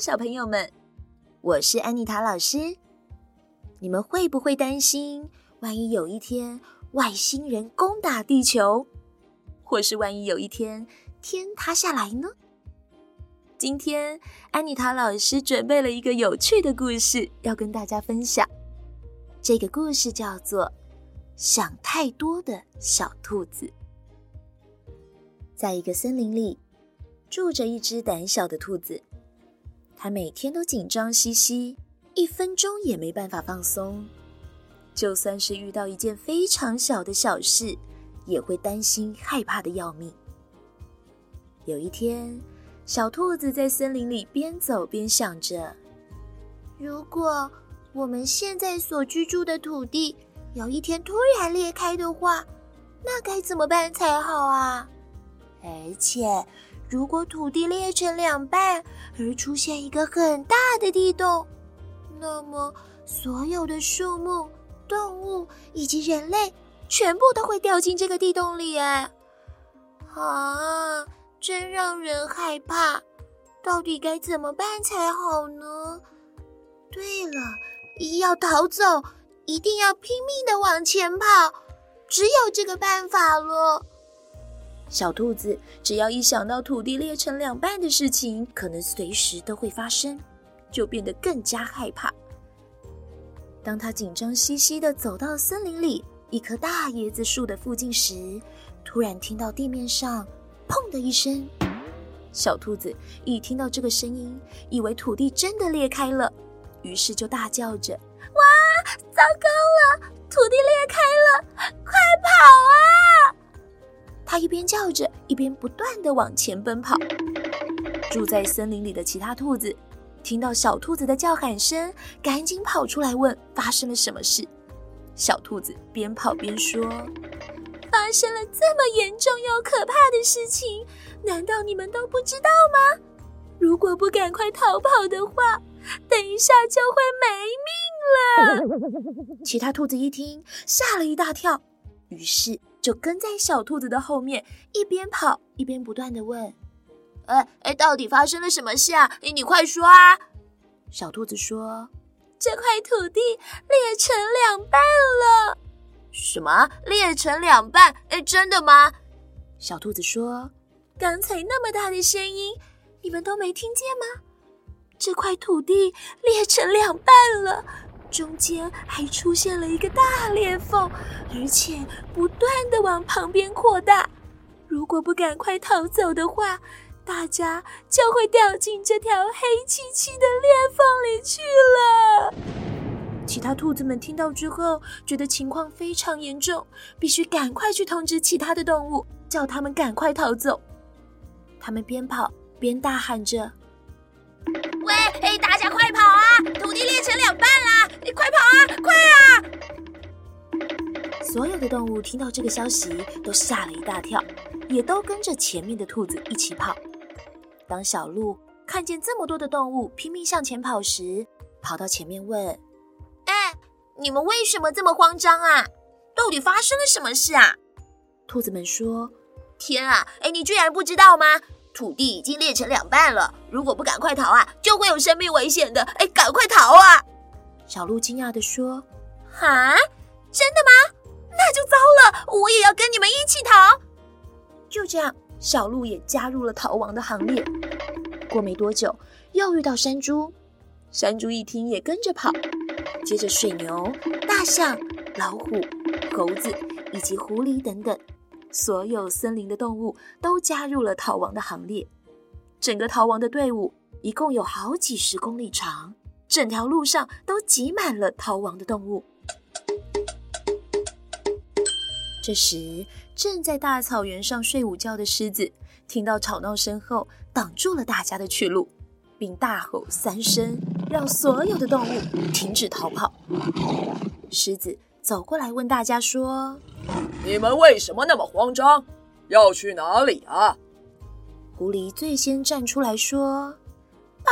小朋友们，我是安妮塔老师。你们会不会担心，万一有一天外星人攻打地球，或是万一有一天天塌下来呢？今天安妮塔老师准备了一个有趣的故事要跟大家分享。这个故事叫做《想太多的小兔子》。在一个森林里，住着一只胆小的兔子。它每天都紧张兮兮，一分钟也没办法放松。就算是遇到一件非常小的小事，也会担心害怕的要命。有一天，小兔子在森林里边走边想着：如果我们现在所居住的土地有一天突然裂开的话，那该怎么办才好啊？而且，如果土地裂成两半而出现一个很大的地洞，那么所有的树木、动物以及人类全部都会掉进这个地洞里。哎，啊，真让人害怕！到底该怎么办才好呢？对了，要逃走，一定要拼命地往前跑，只有这个办法了。小兔子只要一想到土地裂成两半的事情，可能随时都会发生，就变得更加害怕。当他紧张兮兮地走到森林里一棵大椰子树的附近时，突然听到地面上“砰”的一声。小兔子一听到这个声音，以为土地真的裂开了，于是就大叫着：“哇，糟糕了，土地裂开了，快跑啊！”他一边叫着，一边不断地往前奔跑。住在森林里的其他兔子听到小兔子的叫喊声，赶紧跑出来问发生了什么事。小兔子边跑边说：“发生了这么严重又可怕的事情，难道你们都不知道吗？如果不赶快逃跑的话，等一下就会没命了。”其他兔子一听，吓了一大跳，于是。就跟在小兔子的后面，一边跑一边不断的问：“哎哎，到底发生了什么事啊？你你快说啊！”小兔子说：“这块土地裂成两半了。”“什么？裂成两半？哎，真的吗？”小兔子说：“刚才那么大的声音，你们都没听见吗？这块土地裂成两半了。”中间还出现了一个大裂缝，而且不断的往旁边扩大。如果不赶快逃走的话，大家就会掉进这条黑漆漆的裂缝里去了。其他兔子们听到之后，觉得情况非常严重，必须赶快去通知其他的动物，叫他们赶快逃走。他们边跑边大喊着：“喂，嘿，大家快跑！！”你快跑啊！快啊！所有的动物听到这个消息都吓了一大跳，也都跟着前面的兔子一起跑。当小鹿看见这么多的动物拼命向前跑时，跑到前面问：“哎，你们为什么这么慌张啊？到底发生了什么事啊？”兔子们说：“天啊！哎，你居然不知道吗？土地已经裂成两半了，如果不赶快逃啊，就会有生命危险的！哎，赶快逃啊！”小鹿惊讶地说：“哈，真的吗？那就糟了，我也要跟你们一起逃。”就这样，小鹿也加入了逃亡的行列。过没多久，又遇到山猪，山猪一听也跟着跑。接着，水牛、大象、老虎、猴子以及狐狸等等，所有森林的动物都加入了逃亡的行列。整个逃亡的队伍一共有好几十公里长。整条路上都挤满了逃亡的动物。这时，正在大草原上睡午觉的狮子听到吵闹声后，挡住了大家的去路，并大吼三声，让所有的动物停止逃跑。狮子走过来问大家说：“你们为什么那么慌张？要去哪里啊？”狐狸最先站出来说。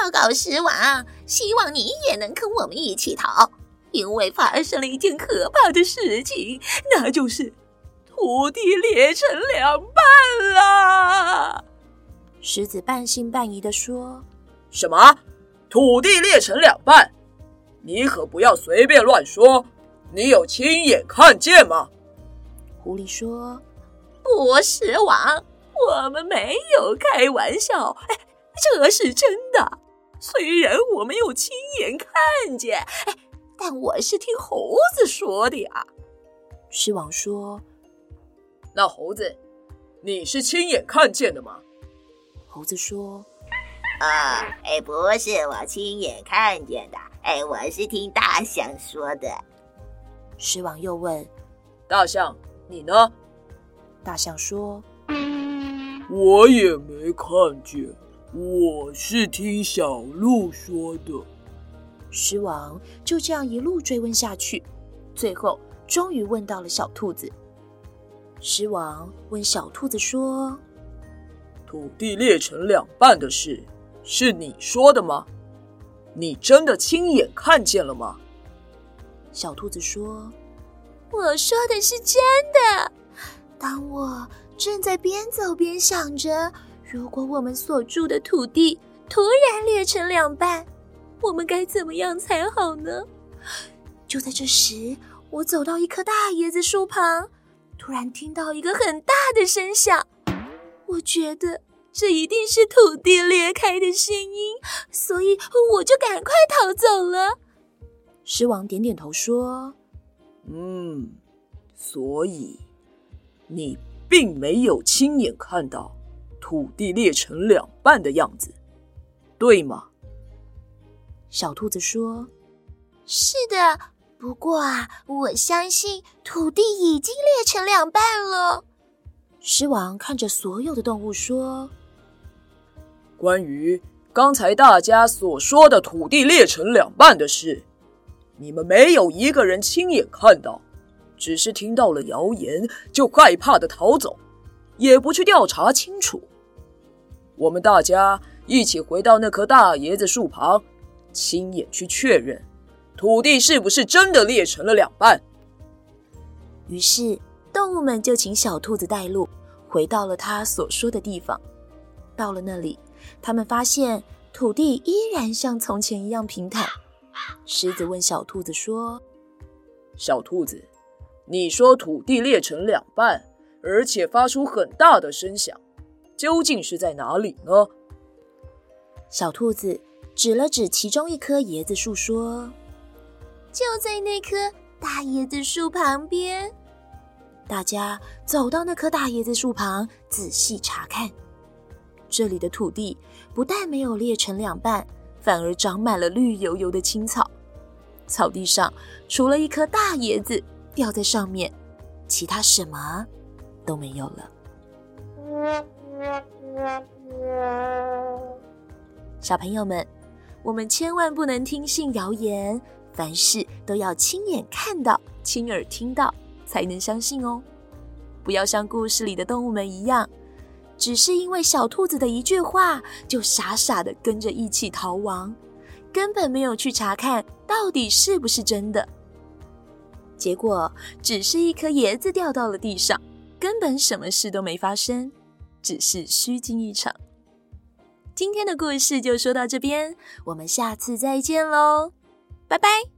报告狮王，希望你也能跟我们一起逃，因为发生了一件可怕的事情，那就是土地裂成两半了。狮子半信半疑地说：“什么？土地裂成两半，你可不要随便乱说。你有亲眼看见吗？”狐狸说：“不是王，我们没有开玩笑，这是真的。虽然我没有亲眼看见，哎，但我是听猴子说的呀。”狮王说：“那猴子，你是亲眼看见的吗？”猴子说：“啊，哎，不是我亲眼看见的，哎，我是听大象说的。”狮王又问：“大象，你呢？”大象说：“我也没看见，我是听小鹿说的。”狮王就这样一路追问下去，最后。终于问到了小兔子。狮王问小兔子说：“土地裂成两半的事，是你说的吗？你真的亲眼看见了吗？”小兔子说：“我说的是真的。当我正在边走边想着，如果我们所住的土地突然裂成两半，我们该怎么样才好呢？”就在这时。我走到一棵大椰子树旁，突然听到一个很大的声响。我觉得这一定是土地裂开的声音，所以我就赶快逃走了。狮王点点头说：“嗯，所以你并没有亲眼看到土地裂成两半的样子，对吗？”小兔子说：“是的。”不过啊，我相信土地已经裂成两半了。狮王看着所有的动物说：“关于刚才大家所说的土地裂成两半的事，你们没有一个人亲眼看到，只是听到了谣言就害怕的逃走，也不去调查清楚。我们大家一起回到那棵大椰子树旁，亲眼去确认。”土地是不是真的裂成了两半？于是动物们就请小兔子带路，回到了他所说的地方。到了那里，他们发现土地依然像从前一样平坦。狮子问小兔子说：“小兔子，你说土地裂成两半，而且发出很大的声响，究竟是在哪里呢？”小兔子指了指其中一棵椰子树说。就在那棵大椰子树旁边，大家走到那棵大椰子树旁，仔细查看。这里的土地不但没有裂成两半，反而长满了绿油油的青草。草地上除了一颗大椰子掉在上面，其他什么都没有了。小朋友们，我们千万不能听信谣言。凡事都要亲眼看到、亲耳听到，才能相信哦。不要像故事里的动物们一样，只是因为小兔子的一句话，就傻傻的跟着一起逃亡，根本没有去查看到底是不是真的。结果只是一颗椰子掉到了地上，根本什么事都没发生，只是虚惊一场。今天的故事就说到这边，我们下次再见喽。拜拜。